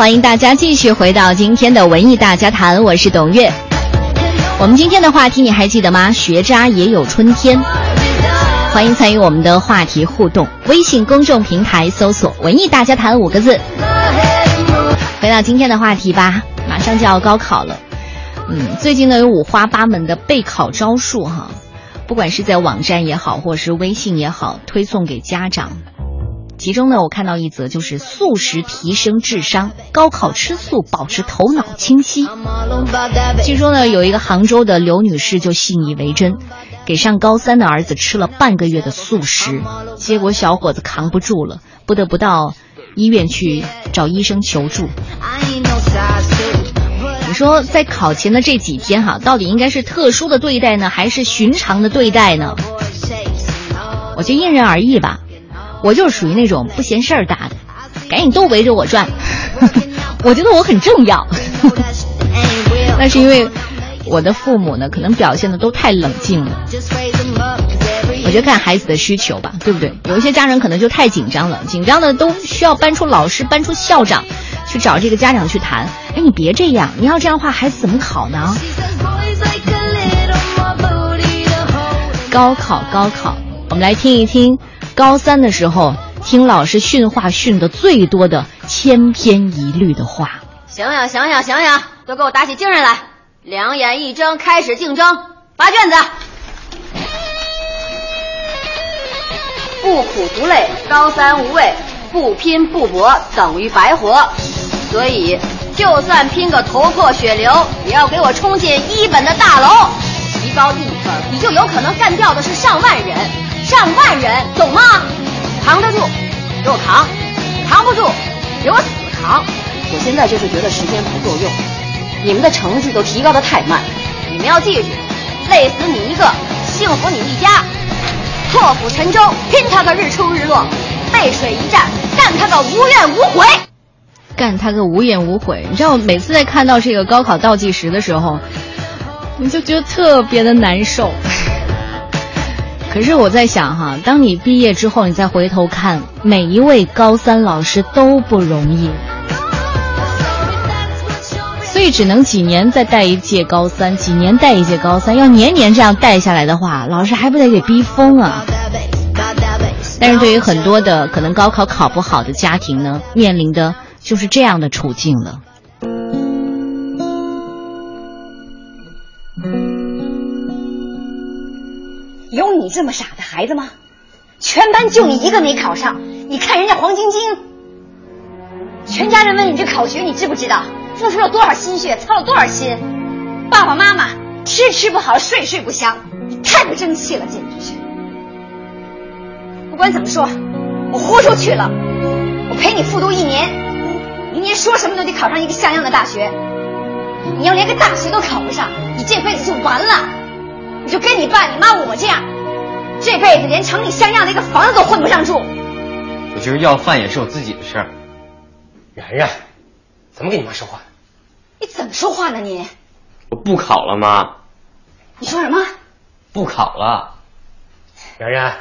欢迎大家继续回到今天的文艺大家谈，我是董月。我们今天的话题你还记得吗？学渣也有春天。欢迎参与我们的话题互动，微信公众平台搜索“文艺大家谈”五个字。回到今天的话题吧，马上就要高考了。嗯，最近呢有五花八门的备考招数哈，不管是在网站也好，或者是微信也好，推送给家长。其中呢，我看到一则就是素食提升智商，高考吃素保持头脑清晰。据说呢，有一个杭州的刘女士就信以为真。给上高三的儿子吃了半个月的素食，结果小伙子扛不住了，不得不到医院去找医生求助。你说在考前的这几天哈，到底应该是特殊的对待呢，还是寻常的对待呢？我就因人而异吧。我就是属于那种不嫌事儿大的，赶紧都围着我转。我觉得我很重要。那是因为。我的父母呢，可能表现的都太冷静了。我觉得看孩子的需求吧，对不对？有一些家长可能就太紧张了，紧张的都需要搬出老师、搬出校长，去找这个家长去谈。哎，你别这样，你要这样的话，孩子怎么考呢？高考，高考，我们来听一听高三的时候听老师训话训的最多的千篇一律的话。醒醒，醒醒，醒醒，都给我打起精神来！两眼一睁，开始竞争，发卷子。不苦不累，高三无味；不拼不搏，等于白活。所以，就算拼个头破血流，也要给我冲进一本的大楼。提高一分，你就有可能干掉的是上万人，上万人，懂吗？扛得住，给我扛；扛不住，给我死扛。我现在就是觉得时间不够用。你们的成绩都提高的太慢，你们要记住，累死你一个，幸福你一家。破釜沉舟，拼他个日出日落；背水一战，干他个无怨无悔。干他个无怨无悔。你知道，我每次在看到这个高考倒计时的时候，你就觉得特别的难受。可是我在想哈，当你毕业之后，你再回头看，每一位高三老师都不容易。所以只能几年再带一届高三，几年带一届高三，要年年这样带下来的话，老师还不得给逼疯啊！但是对于很多的可能高考考不好的家庭呢，面临的就是这样的处境了。有你这么傻的孩子吗？全班就你一个没考上，你看人家黄晶晶，全家人问你这考学，你知不知道？付出了多少心血，操了多少心，爸爸妈妈吃吃不好，睡睡不香，你太不争气了，简直是！不管怎么说，我豁出去了，我陪你复读一年，明年说什么都得考上一个像样的大学。你要连个大学都考不上，你这辈子就完了，你就跟你爸、你妈、我这样，这辈子连城里像样的一个房子都混不上住。我觉得要饭也是我自己的事儿。然然，怎么跟你妈说话？你怎么说话呢？你我不考了，妈。你说什么？不考了，然然。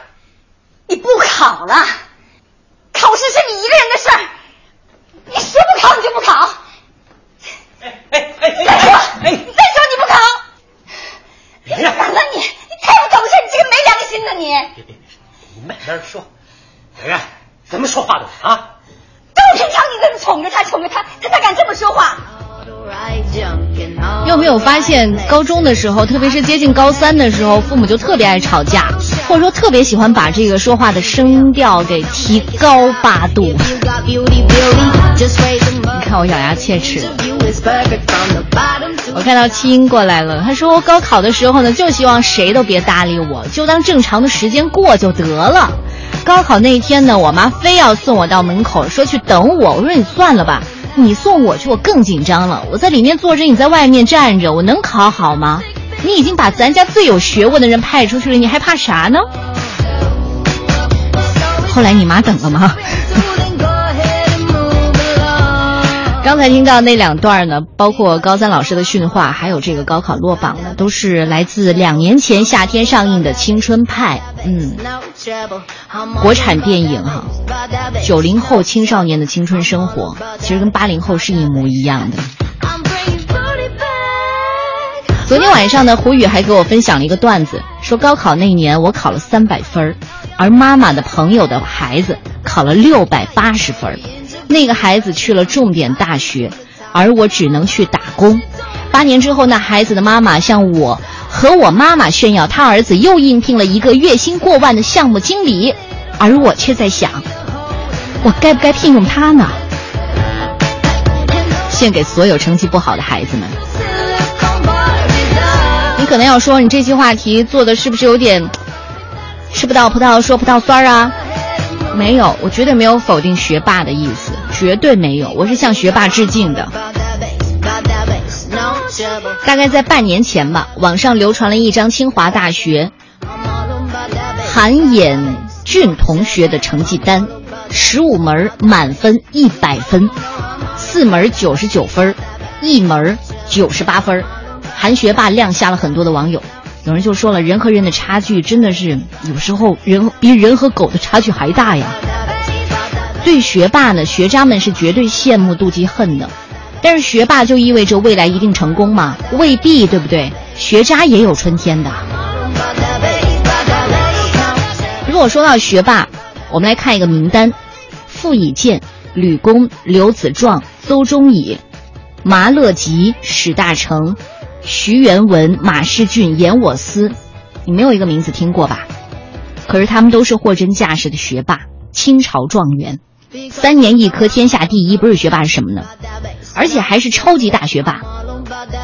你不考了，考试是你一个人的事儿。你说不考你就不考。哎哎哎！再说，哎，你再说你不考。然然，死了你！你太不懂事，你这个没良心的你。别别别，你慢点说。圆圆，怎么说话的啊？都平常你这么宠着他，宠着他，他才敢这么说话。有没有发现，高中的时候，特别是接近高三的时候，父母就特别爱吵架，或者说特别喜欢把这个说话的声调给提高八度。你看我咬牙切齿。我看到七英过来了，他说高考的时候呢，就希望谁都别搭理我，就当正常的时间过就得了。高考那一天呢，我妈非要送我到门口，说去等我。我说你算了吧。你送我去，我更紧张了。我在里面坐着，你在外面站着，我能考好吗？你已经把咱家最有学问的人派出去了，你还怕啥呢？后来你妈等了吗？刚才听到那两段呢，包括高三老师的训话，还有这个高考落榜呢，都是来自两年前夏天上映的《青春派》。嗯，国产电影哈，九零后青少年的青春生活，其实跟八零后是一模一样的。昨天晚上呢，胡宇还给我分享了一个段子，说高考那年我考了三百分而妈妈的朋友的孩子考了六百八十分那个孩子去了重点大学，而我只能去打工。八年之后，那孩子的妈妈向我和我妈妈炫耀，他儿子又应聘了一个月薪过万的项目经理，而我却在想，我该不该聘用他呢？献给所有成绩不好的孩子们。可能要说，你这期话题做的是不是有点吃不到葡萄说葡萄酸儿啊？没有，我绝对没有否定学霸的意思，绝对没有，我是向学霸致敬的。大概在半年前吧，网上流传了一张清华大学韩衍俊同学的成绩单，十五门满分一百分，四门九十九分，一门九十八分，韩学霸亮瞎了很多的网友。有人就说了，人和人的差距真的是有时候人比人和狗的差距还大呀。对学霸呢，学渣们是绝对羡慕、妒忌、恨的。但是学霸就意味着未来一定成功吗？未必，对不对？学渣也有春天的。如果说到学霸，我们来看一个名单：傅以健、吕公、刘子壮、邹中乙、麻乐吉、史大成。徐元文、马世俊、严我思，你没有一个名字听过吧？可是他们都是货真价实的学霸，清朝状元，三年一科，天下第一。不是学霸是什么呢？而且还是超级大学霸。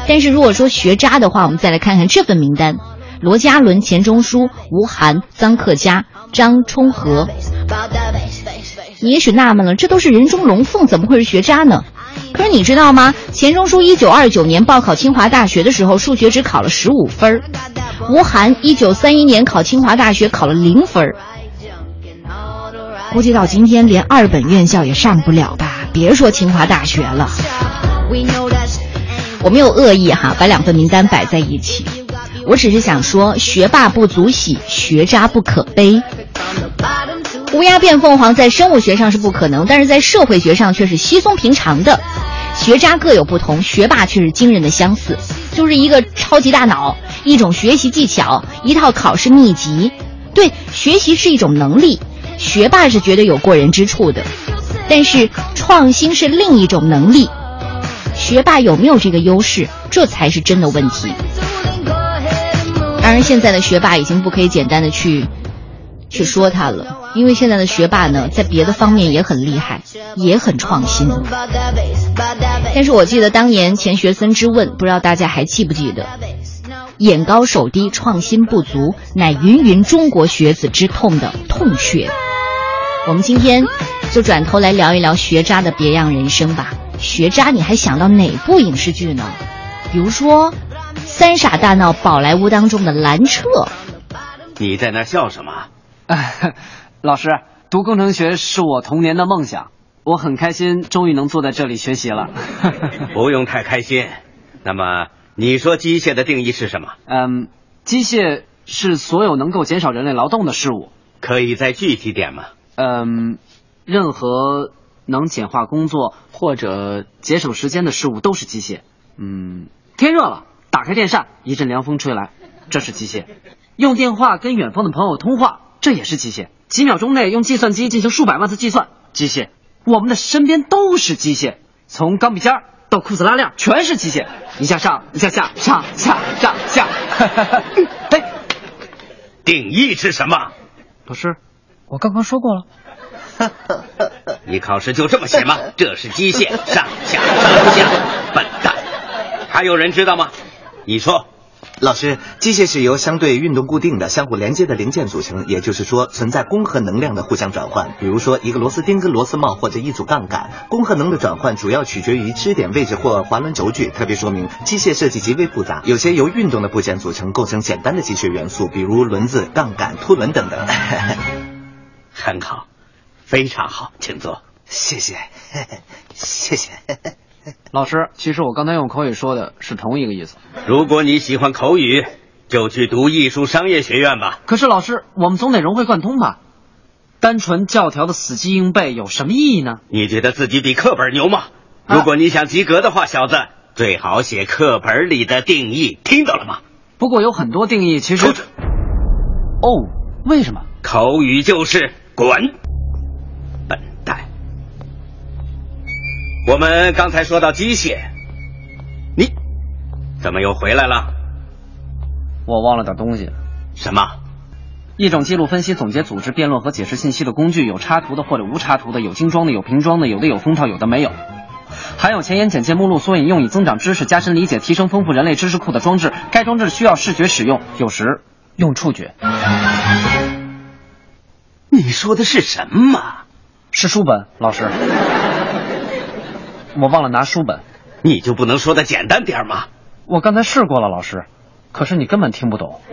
但是如果说学渣的话，我们再来看看这份名单：罗家伦、钱钟书、吴晗、臧克家、张充和。你也许纳闷了，这都是人中龙凤，怎么会是学渣呢？可是你知道吗？钱钟书一九二九年报考清华大学的时候，数学只考了十五分儿；吴晗一九三一年考清华大学考了零分儿。估计到今天连二本院校也上不了吧？别说清华大学了。我没有恶意哈，把两份名单摆在一起，我只是想说，学霸不足喜，学渣不可悲。乌鸦变凤凰在生物学上是不可能，但是在社会学上却是稀松平常的。学渣各有不同，学霸却是惊人的相似，就是一个超级大脑，一种学习技巧，一套考试秘籍。对，学习是一种能力，学霸是绝对有过人之处的。但是创新是另一种能力，学霸有没有这个优势，这才是真的问题。当然，现在的学霸已经不可以简单的去。去说他了，因为现在的学霸呢，在别的方面也很厉害，也很创新。但是我记得当年钱学森之问，不知道大家还记不记得？眼高手低，创新不足，乃芸芸中国学子之痛的痛穴。我们今天就转头来聊一聊学渣的别样人生吧。学渣，你还想到哪部影视剧呢？比如说《三傻大闹宝莱坞》当中的兰彻。你在那笑什么？老师，读工程学是我童年的梦想，我很开心，终于能坐在这里学习了。不用太开心。那么，你说机械的定义是什么？嗯，机械是所有能够减少人类劳动的事物。可以再具体点吗？嗯，任何能简化工作或者节省时间的事物都是机械。嗯，天热了，打开电扇，一阵凉风吹来，这是机械。用电话跟远方的朋友通话。这也是机械，几秒钟内用计算机进行数百万次计算，机械。我们的身边都是机械，从钢笔尖到裤子拉链，全是机械，一下上，一下下，上下上下。哎，定义是什么？老师，我刚刚说过了。你考试就这么写吗？这是机械，上下上下，笨蛋。还有人知道吗？你说。老师，机械是由相对运动固定的、相互连接的零件组成，也就是说存在功和能量的互相转换。比如说一个螺丝钉跟螺丝帽，或者一组杠杆。功和能的转换主要取决于支点位置或滑轮轴距。特别说明，机械设计极为复杂，有些由运动的部件组成，构成简单的机械元素，比如轮子、杠杆、凸轮等等。很好，非常好，请坐。谢谢，谢谢。老师，其实我刚才用口语说的是同一个意思。如果你喜欢口语，就去读艺术商业学院吧。可是老师，我们总得融会贯通吧？单纯教条的死记硬背有什么意义呢？你觉得自己比课本牛吗？啊如果你想及格的话，小子，最好写课本里的定义，听到了吗？不过有很多定义其实。哦，为什么？口语就是滚，我们刚才说到机械，你怎么又回来了？我忘了点东西。什么？一种记录、分析、总结、组织、辩论和解释信息的工具，有插图的或者无插图的，有精装的，有瓶装的，有的有封套，有的没有。含有前言、简介、目录、索引，用以增长知识、加深理解、提升丰富人类知识库的装置。该装置需要视觉使用，有时用触觉。你说的是什么？是书本，老师。我忘了拿书本。你就不能说的简单点吗？我刚才试过了，老师，可是你根本听不懂。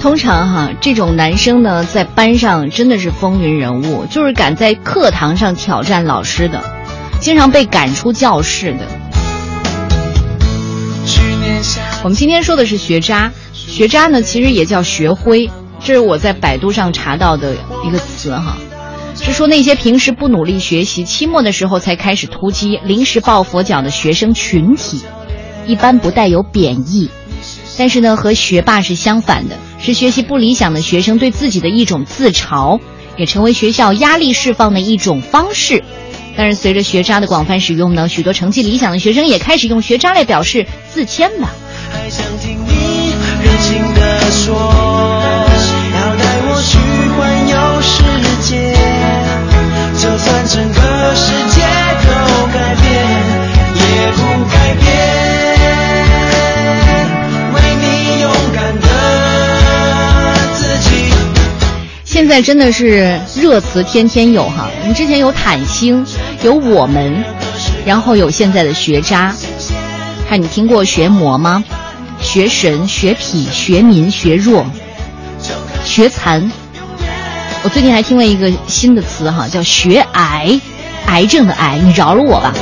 通常哈，这种男生呢，在班上真的是风云人物，就是敢在课堂上挑战老师的，经常被赶出教室的。我们今天说的是学渣，学渣呢其实也叫学灰，这是我在百度上查到的一个词哈，是说那些平时不努力学习，期末的时候才开始突击、临时抱佛脚的学生群体，一般不带有贬义。但是呢，和学霸是相反的，是学习不理想的学生对自己的一种自嘲，也成为学校压力释放的一种方式。但是随着学渣的广泛使用呢，许多成绩理想的学生也开始用学渣来表示自谦了。还想听你热情的说，世界，就算整个世界都改变，也不改变。为你勇敢的自己。现在真的是热词天天有哈，我们之前有坦星，有我们，然后有现在的学渣，还有你听过学魔吗？学神、学痞、学民、学弱、学残。我最近还听了一个新的词哈，叫学癌，癌症的癌，你饶了我吧。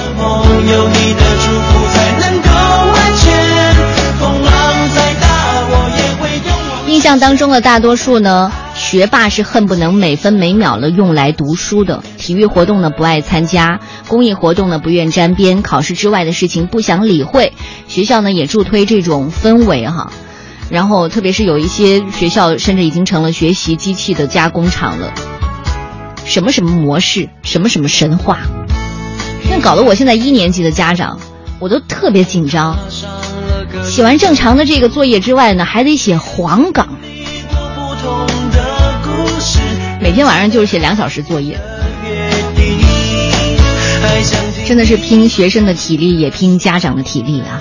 印象当中的大多数呢，学霸是恨不能每分每秒的用来读书的，体育活动呢不爱参加，公益活动呢不愿沾边，考试之外的事情不想理会。学校呢也助推这种氛围哈，然后特别是有一些学校甚至已经成了学习机器的加工厂了，什么什么模式，什么什么神话，那搞得我现在一年级的家长我都特别紧张。写完正常的这个作业之外呢，还得写黄冈，每天晚上就是写两小时作业，真的是拼学生的体力，也拼家长的体力啊。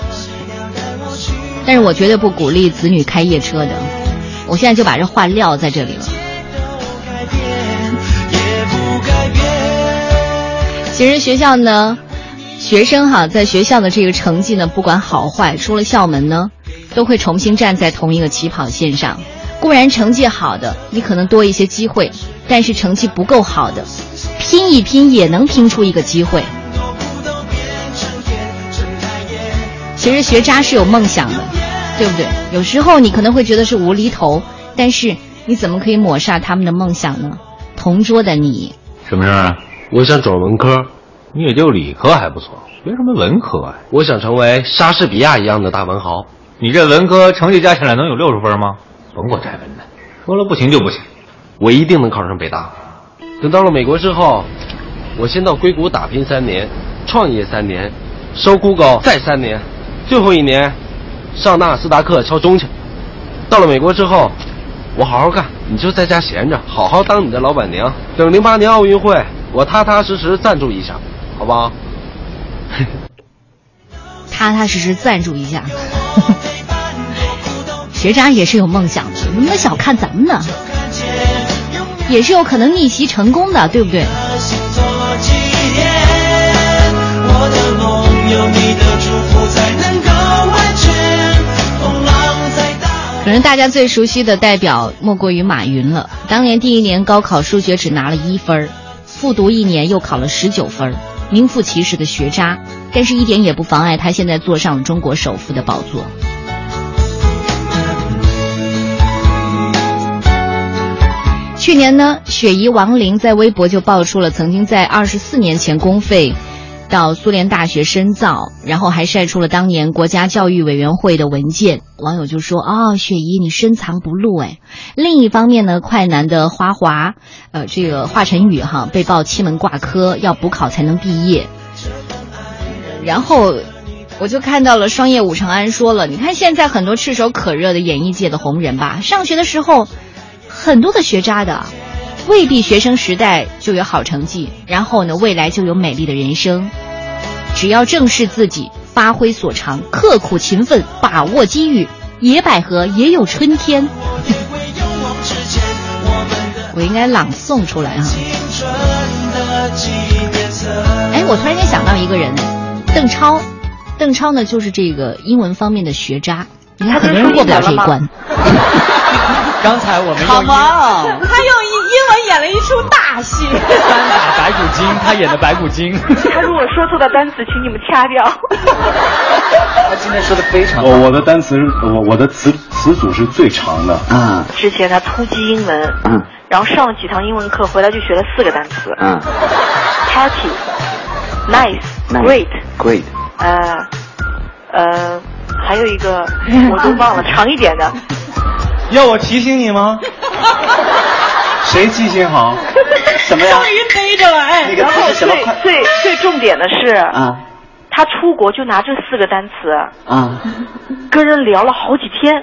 但是我绝对不鼓励子女开夜车的，我现在就把这话撂在这里了。其实学校呢，学生哈，在学校的这个成绩呢，不管好坏，出了校门呢，都会重新站在同一个起跑线上。固然成绩好的，你可能多一些机会，但是成绩不够好的，拼一拼也能拼出一个机会。其实学渣是有梦想的，对不对？有时候你可能会觉得是无厘头，但是你怎么可以抹杀他们的梦想呢？同桌的你，什么事儿啊？我想转文科，你也就理科还不错，学什么文科啊？我想成为莎士比亚一样的大文豪。你这文科成绩加起来能有六十分吗？甭管拆文的，说了不行就不行。我一定能考上北大。等到了美国之后，我先到硅谷打拼三年，创业三年，收 Google 再三年，最后一年上纳斯达克敲钟去。到了美国之后，我好好干，你就在家闲着，好好当你的老板娘。等零八年奥运会，我踏踏实实赞助一下，好不好？踏踏实实赞助一下。学渣也是有梦想的，你能不能小看咱们呢？也是有可能逆袭成功的，对不对？我的梦有你的祝福才能可能大家最熟悉的代表莫过于马云了。当年第一年高考数学只拿了一分，复读一年又考了十九分，名副其实的学渣，但是一点也不妨碍他现在坐上了中国首富的宝座。去年呢，雪姨王玲在微博就爆出了曾经在二十四年前公费到苏联大学深造，然后还晒出了当年国家教育委员会的文件。网友就说：“哦，雪姨你深藏不露哎。”另一方面呢，快男的花华，呃，这个华晨宇哈被曝七门挂科，要补考才能毕业。然后我就看到了双叶武长安说了：“你看现在很多炙手可热的演艺界的红人吧，上学的时候。”很多的学渣的，未必学生时代就有好成绩，然后呢，未来就有美丽的人生。只要正视自己，发挥所长，刻苦勤奋，把握机遇，野百合也有春天。我应该朗诵出来啊！哎，我突然间想到一个人，邓超，邓超呢就是这个英文方面的学渣，你看他可能过不了这一关。刚才我们好嘛，他用英英文演了一出大戏。三打白骨精，他演的白骨精。他如果说错的单词，请你们掐掉。他今天说的非常。我我的单词，我我的词词组是最长的。啊。之前他突击英文，嗯，然后上了几堂英文课，回来就学了四个单词。嗯。Party，nice，great，great。呃，呃，还有一个我都忘了，长一点的。要我提醒你吗？谁记性好？什么呀？终于背着了哎！那个然后是什么？最最最重点的是啊，他出国就拿这四个单词啊，跟人聊了好几天。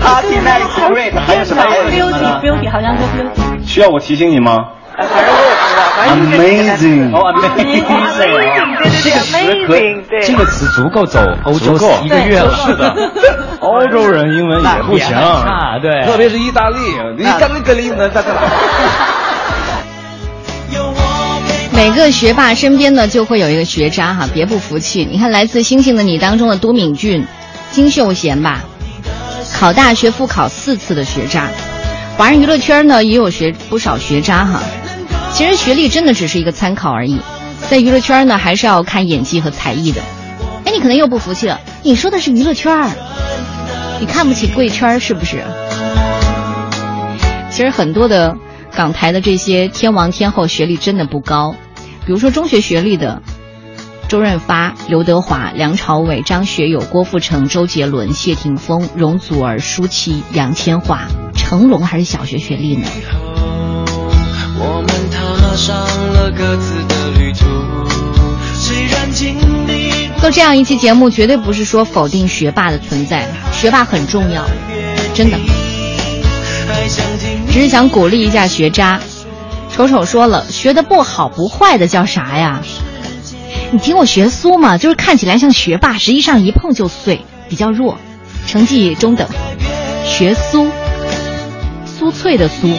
Party night great，还有什么？Beauty beauty 好像是 beauty。需要我提醒你吗反正我也不知道，反正就是这个单词。这个词足够走欧洲一个月了。是的，欧洲人英文也不行，啊，对，特别是意大利，意大利跟英文在这。每个学霸身边呢，就会有一个学渣哈，别不服气。你看，来自《星星的你》当中的都敏俊、金秀贤吧，考大学复考四次的学渣。华人娱乐圈呢，也有学不少学渣哈。其实学历真的只是一个参考而已，在娱乐圈呢，还是要看演技和才艺的。哎，你可能又不服气了，你说的是娱乐圈，你看不起贵圈是不是？其实很多的港台的这些天王天后学历真的不高，比如说中学学历的周润发、刘德华、梁朝伟、张学友、郭富城、周杰伦、谢霆锋、容祖儿、舒淇、杨千嬅、成龙还是小学学历呢？上了各自的旅途，虽然经历做这样一期节目，绝对不是说否定学霸的存在，学霸很重要，真的。只是想鼓励一下学渣。丑丑说了，学的不好不坏的叫啥呀？你听我学苏嘛，就是看起来像学霸，实际上一碰就碎，比较弱，成绩中等。学苏，酥脆的酥。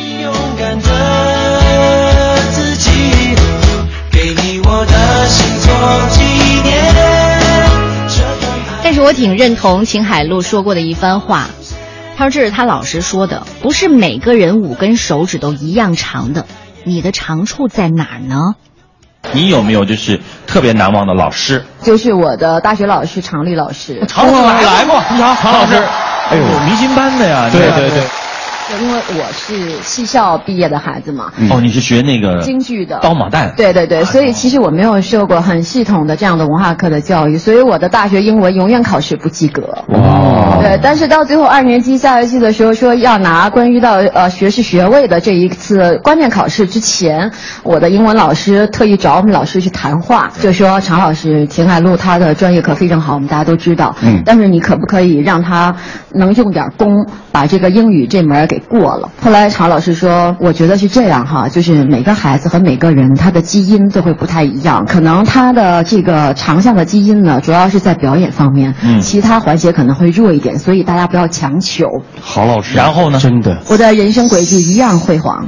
但是我挺认同秦海璐说过的一番话，他说这是他老师说的，不是每个人五根手指都一样长的，你的长处在哪儿呢？你有没有就是特别难忘的老师？就是我的大学老师常丽老师。常老师来过，你好，常老师。哎呦，明星班的呀！对对对。因为我是戏校毕业的孩子嘛，哦，你是学那个京剧的。刀马旦，对对对，所以其实我没有受过很系统的这样的文化课的教育，所以我的大学英文永远考试不及格。哇，对，但是到最后二年级下学期的时候说要拿关于到呃学士学位的这一次关键考试之前，我的英文老师特意找我们老师去谈话，就说常老师秦海璐他的专业课非常好，我们大家都知道，嗯，但是你可不可以让他能用点功把这个英语这门给过了？后来常老师说，我觉得是这样哈，就是每个孩子和每个人他的基因都会不太一样，可能他的这个长项的基因呢，主要是在表演方面，嗯其他环节可能会弱一点，所以大家不要强求。郝老师。然后呢？真的，我的人生轨迹一样辉煌。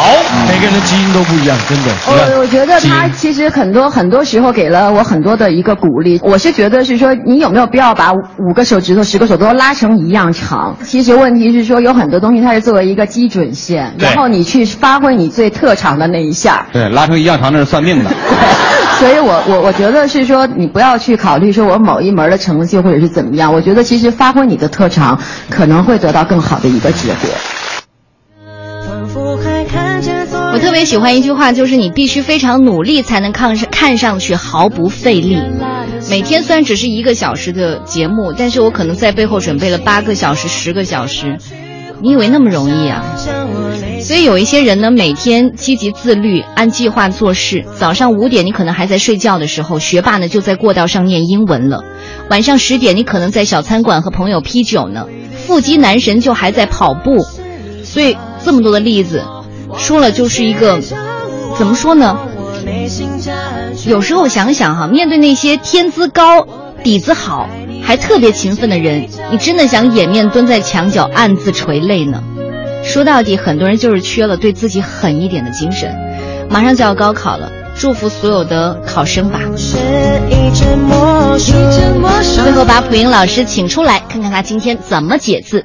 好，每个人的基因都不一样，真的。我我觉得他其实很多很多时候给了我很多的一个鼓励。我是觉得是说，你有没有必要把五个手指头、十个手指头拉成一样长？其实问题是说，有很多东西它是作为一个基准线，然后你去发挥你最特长的那一下。对，拉成一样长那是算命的。所以我我我觉得是说，你不要去考虑说我某一门的成绩或者是怎么样。我觉得其实发挥你的特长，可能会得到更好的一个结果。我特别喜欢一句话，就是你必须非常努力才能看上看上去毫不费力。每天虽然只是一个小时的节目，但是我可能在背后准备了八个小时、十个小时。你以为那么容易啊？所以有一些人呢，每天积极自律，按计划做事。早上五点你可能还在睡觉的时候，学霸呢就在过道上念英文了；晚上十点你可能在小餐馆和朋友批酒呢；腹肌男神就还在跑步。所以这么多的例子。说了就是一个，怎么说呢？有时候想想哈，面对那些天资高、底子好、还特别勤奋的人，你真的想掩面蹲在墙角暗自垂泪呢？说到底，很多人就是缺了对自己狠一点的精神。马上就要高考了，祝福所有的考生吧。最后把普英老师请出来，看看他今天怎么解字。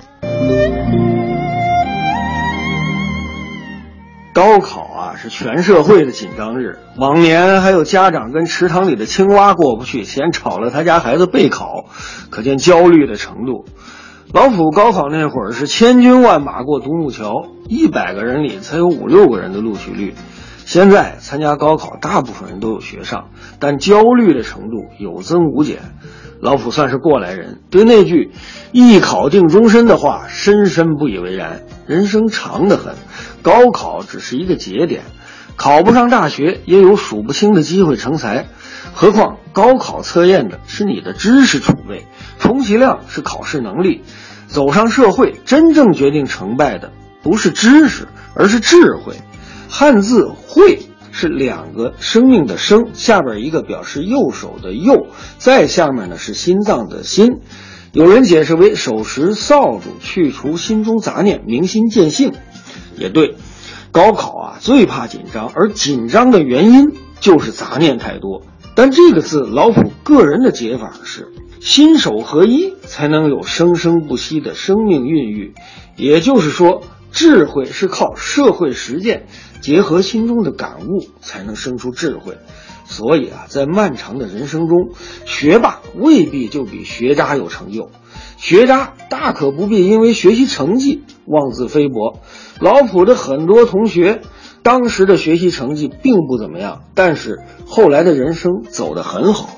高考啊，是全社会的紧张日。往年还有家长跟池塘里的青蛙过不去，嫌吵了他家孩子备考，可见焦虑的程度。老普高考那会儿是千军万马过独木桥，一百个人里才有五六个人的录取率。现在参加高考，大部分人都有学上，但焦虑的程度有增无减。老普算是过来人，对那句“一考定终身”的话深深不以为然。人生长得很。高考只是一个节点，考不上大学也有数不清的机会成才，何况高考测验的是你的知识储备，充其量是考试能力。走上社会，真正决定成败的不是知识，而是智慧。汉字“会”是两个生命的“生”，下边一个表示右手的“右”，再下面呢是心脏的“心”。有人解释为手持扫帚去除心中杂念，明心见性。也对，高考啊最怕紧张，而紧张的原因就是杂念太多。但这个字，老普个人的解法是心手合一，才能有生生不息的生命孕育。也就是说，智慧是靠社会实践结合心中的感悟，才能生出智慧。所以啊，在漫长的人生中，学霸未必就比学渣有成就，学渣大可不必因为学习成绩妄自菲薄。老普的很多同学，当时的学习成绩并不怎么样，但是后来的人生走得很好。